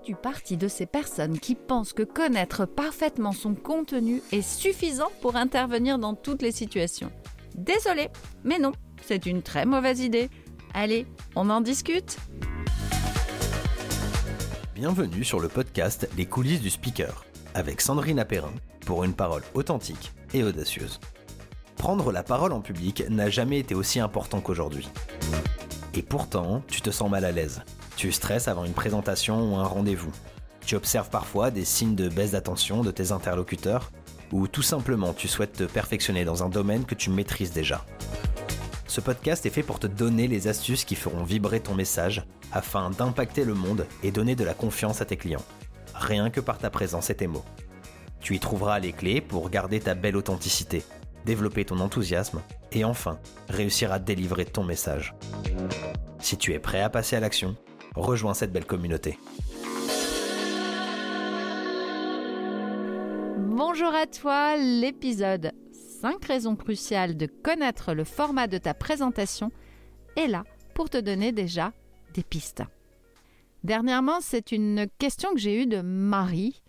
Fais-tu partie de ces personnes qui pensent que connaître parfaitement son contenu est suffisant pour intervenir dans toutes les situations? Désolé, mais non, c'est une très mauvaise idée. Allez, on en discute Bienvenue sur le podcast Les coulisses du speaker, avec Sandrine Apérin, pour une parole authentique et audacieuse. Prendre la parole en public n'a jamais été aussi important qu'aujourd'hui. Et pourtant, tu te sens mal à l'aise. Tu stresses avant une présentation ou un rendez-vous. Tu observes parfois des signes de baisse d'attention de tes interlocuteurs, ou tout simplement tu souhaites te perfectionner dans un domaine que tu maîtrises déjà. Ce podcast est fait pour te donner les astuces qui feront vibrer ton message afin d'impacter le monde et donner de la confiance à tes clients. Rien que par ta présence et tes mots. Tu y trouveras les clés pour garder ta belle authenticité, développer ton enthousiasme et enfin réussir à délivrer ton message. Si tu es prêt à passer à l'action, rejoins cette belle communauté. Bonjour à toi, l'épisode 5 raisons cruciales de connaître le format de ta présentation est là pour te donner déjà des pistes. Dernièrement, c'est une question que j'ai eue de Marie,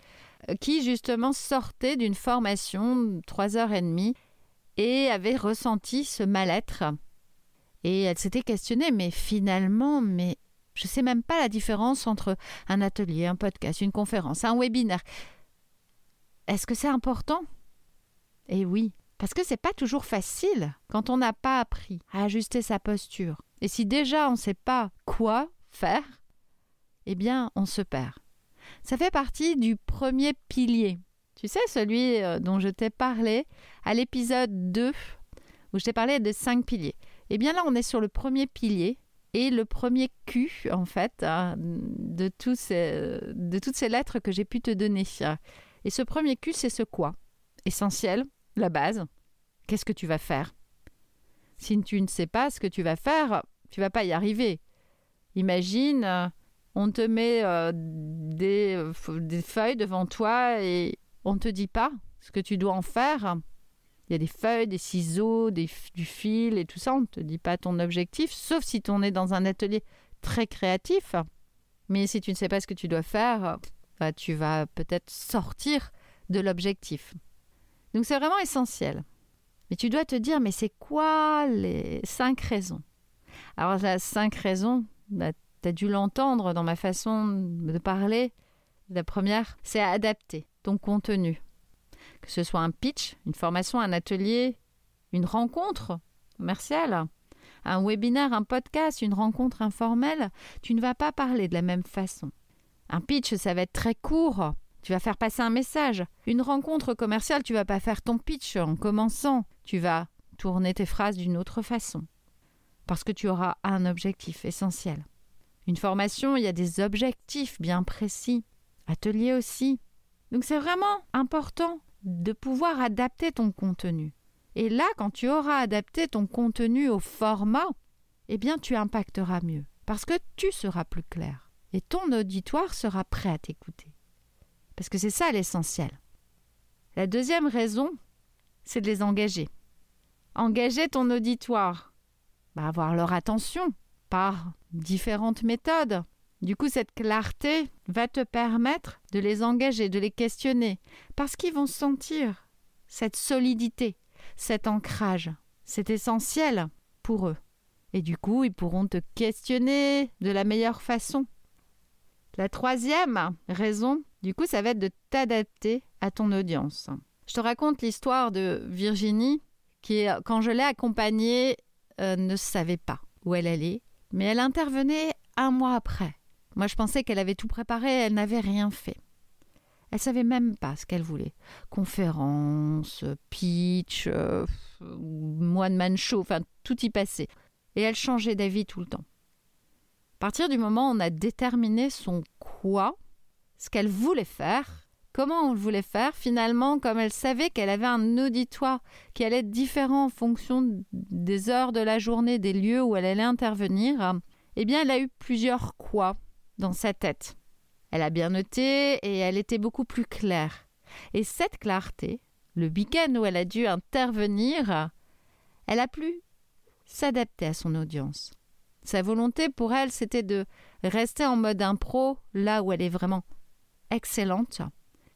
euh, qui justement sortait d'une formation de 3 heures et demie et avait ressenti ce mal-être. Et elle s'était questionnée, mais finalement, mais je ne sais même pas la différence entre un atelier, un podcast, une conférence, un webinaire. Est-ce que c'est important? Eh oui, parce que c'est pas toujours facile quand on n'a pas appris à ajuster sa posture. Et si déjà on ne sait pas quoi faire, eh bien on se perd. Ça fait partie du premier pilier. Tu sais, celui euh, dont je t'ai parlé à l'épisode 2, où je t'ai parlé de cinq piliers. Eh bien là, on est sur le premier pilier et le premier Q, en fait, hein, de, de toutes ces lettres que j'ai pu te donner. Et ce premier Q, c'est ce quoi? Essentiel, la base. Qu'est-ce que tu vas faire? Si tu ne sais pas ce que tu vas faire, tu vas pas y arriver. Imagine, on te met euh, des, des, feuilles devant toi et on ne te dit pas ce que tu dois en faire. Il y a des feuilles, des ciseaux, du fil et tout ça. On ne te dit pas ton objectif, sauf si tu es dans un atelier très créatif. Mais si tu ne sais pas ce que tu dois faire, bah, tu vas peut-être sortir de l'objectif. Donc c'est vraiment essentiel. Mais tu dois te dire, mais c'est quoi les cinq raisons? Alors les cinq raisons, bah, tu as dû l'entendre dans ma façon de parler. La première, c'est adapter ton contenu. Que ce soit un pitch, une formation, un atelier, une rencontre commerciale, un webinaire, un podcast, une rencontre informelle, tu ne vas pas parler de la même façon. Un pitch, ça va être très court, tu vas faire passer un message. Une rencontre commerciale, tu vas pas faire ton pitch en commençant. Tu vas tourner tes phrases d'une autre façon. Parce que tu auras un objectif essentiel. Une formation, il y a des objectifs bien précis. Atelier aussi. Donc c'est vraiment important de pouvoir adapter ton contenu. Et là, quand tu auras adapté ton contenu au format, eh bien tu impacteras mieux. Parce que tu seras plus clair. Et ton auditoire sera prêt à t'écouter. Parce que c'est ça l'essentiel. La deuxième raison, c'est de les engager. Engager ton auditoire. Bah, avoir leur attention par différentes méthodes. Du coup, cette clarté va te permettre de les engager, de les questionner, parce qu'ils vont sentir cette solidité, cet ancrage. C'est essentiel pour eux. Et du coup, ils pourront te questionner de la meilleure façon. La troisième raison, du coup, ça va être de t'adapter à ton audience. Je te raconte l'histoire de Virginie qui, quand je l'ai accompagnée, euh, ne savait pas où elle allait, mais elle intervenait un mois après. Moi, je pensais qu'elle avait tout préparé, elle n'avait rien fait. Elle savait même pas ce qu'elle voulait. Conférence, pitch, euh, one man show, enfin tout y passait. Et elle changeait d'avis tout le temps. À partir du moment où on a déterminé son quoi, ce qu'elle voulait faire, comment on le voulait faire, finalement, comme elle savait qu'elle avait un auditoire qui allait être différent en fonction des heures de la journée, des lieux où elle allait intervenir, eh bien, elle a eu plusieurs quoi dans sa tête. Elle a bien noté et elle était beaucoup plus claire. Et cette clarté, le week-end où elle a dû intervenir, elle a pu s'adapter à son audience. Sa volonté pour elle, c'était de rester en mode impro, là où elle est vraiment excellente.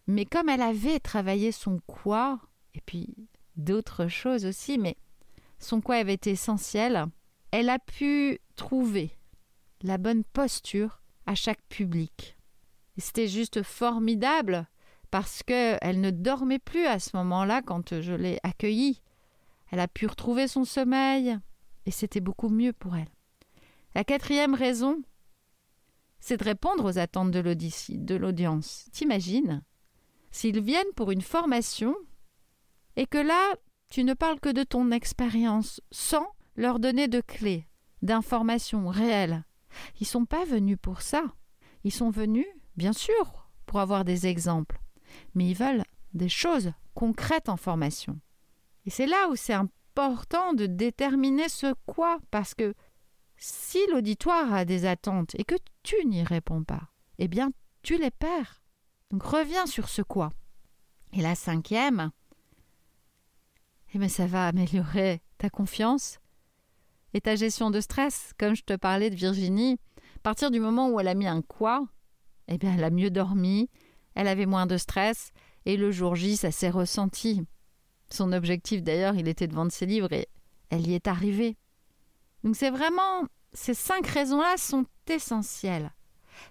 Mais comme elle avait travaillé son quoi, et puis d'autres choses aussi, mais son quoi avait été essentiel, elle a pu trouver la bonne posture à chaque public. C'était juste formidable parce qu'elle ne dormait plus à ce moment-là quand je l'ai accueillie. Elle a pu retrouver son sommeil et c'était beaucoup mieux pour elle. La quatrième raison, c'est de répondre aux attentes de l'audience. T'imagines? S'ils viennent pour une formation et que là, tu ne parles que de ton expérience sans leur donner de clés, d'informations réelles. Ils sont pas venus pour ça. Ils sont venus, bien sûr, pour avoir des exemples, mais ils veulent des choses concrètes en formation. Et c'est là où c'est important de déterminer ce quoi, parce que si l'auditoire a des attentes et que tu n'y réponds pas, eh bien, tu les perds. Donc reviens sur ce quoi. Et la cinquième, eh bien, ça va améliorer ta confiance et ta gestion de stress. Comme je te parlais de Virginie, à partir du moment où elle a mis un quoi, eh bien, elle a mieux dormi, elle avait moins de stress, et le jour J, ça s'est ressenti. Son objectif, d'ailleurs, il était de vendre ses livres, et elle y est arrivée. Donc, c'est vraiment. Ces cinq raisons-là sont essentielles.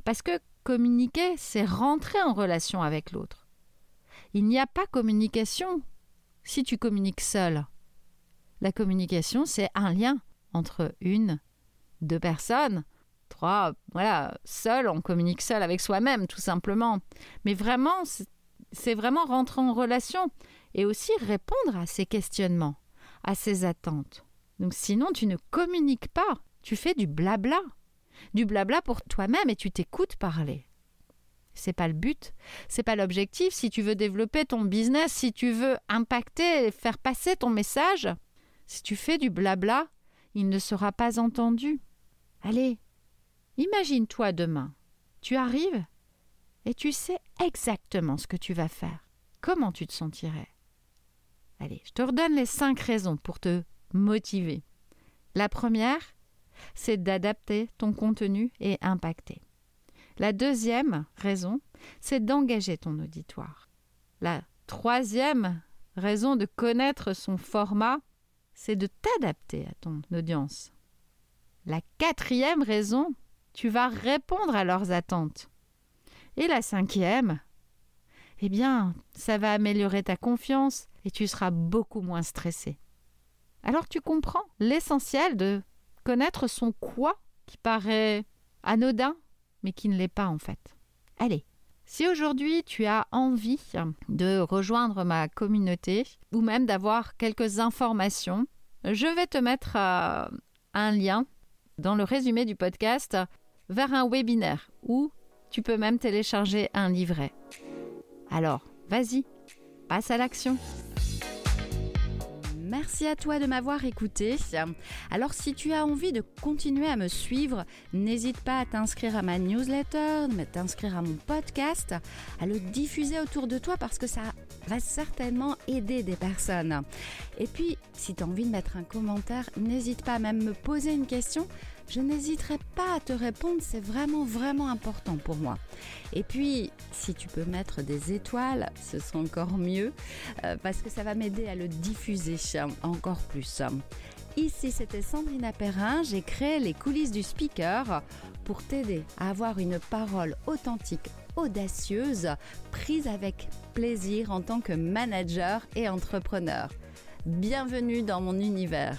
Parce que communiquer, c'est rentrer en relation avec l'autre. Il n'y a pas communication si tu communiques seul. La communication, c'est un lien entre une, deux personnes, trois, voilà, seul, on communique seul avec soi-même, tout simplement. Mais vraiment, c'est vraiment rentrer en relation et aussi répondre à ces questionnements, à ces attentes. Donc sinon, tu ne communiques pas, tu fais du blabla. Du blabla pour toi-même et tu t'écoutes parler. C'est pas le but, c'est pas l'objectif. Si tu veux développer ton business, si tu veux impacter faire passer ton message, si tu fais du blabla, il ne sera pas entendu. Allez, imagine-toi demain. Tu arrives et tu sais exactement ce que tu vas faire. Comment tu te sentirais? Allez, je te redonne les cinq raisons pour te motiver. La première, c'est d'adapter ton contenu et impacter. La deuxième raison, c'est d'engager ton auditoire. La troisième raison de connaître son format, c'est de t'adapter à ton audience. La quatrième raison, tu vas répondre à leurs attentes. Et la cinquième, eh bien, ça va améliorer ta confiance et tu seras beaucoup moins stressé. Alors tu comprends l'essentiel de connaître son quoi qui paraît anodin, mais qui ne l'est pas en fait. Allez, si aujourd'hui tu as envie de rejoindre ma communauté ou même d'avoir quelques informations, je vais te mettre euh, un lien dans le résumé du podcast vers un webinaire où tu peux même télécharger un livret. Alors, vas-y, passe à l'action. Merci à toi de m'avoir écouté. Alors si tu as envie de continuer à me suivre, n'hésite pas à t'inscrire à ma newsletter, à t'inscrire à mon podcast, à le diffuser autour de toi parce que ça va certainement aider des personnes. Et puis, si tu as envie de mettre un commentaire, n'hésite pas à même me poser une question je n'hésiterai pas à te répondre, c'est vraiment vraiment important pour moi. Et puis, si tu peux mettre des étoiles, ce sera encore mieux, euh, parce que ça va m'aider à le diffuser encore plus. Ici, c'était Sandrine Perrin, j'ai créé les coulisses du speaker pour t'aider à avoir une parole authentique, audacieuse, prise avec plaisir en tant que manager et entrepreneur. Bienvenue dans mon univers.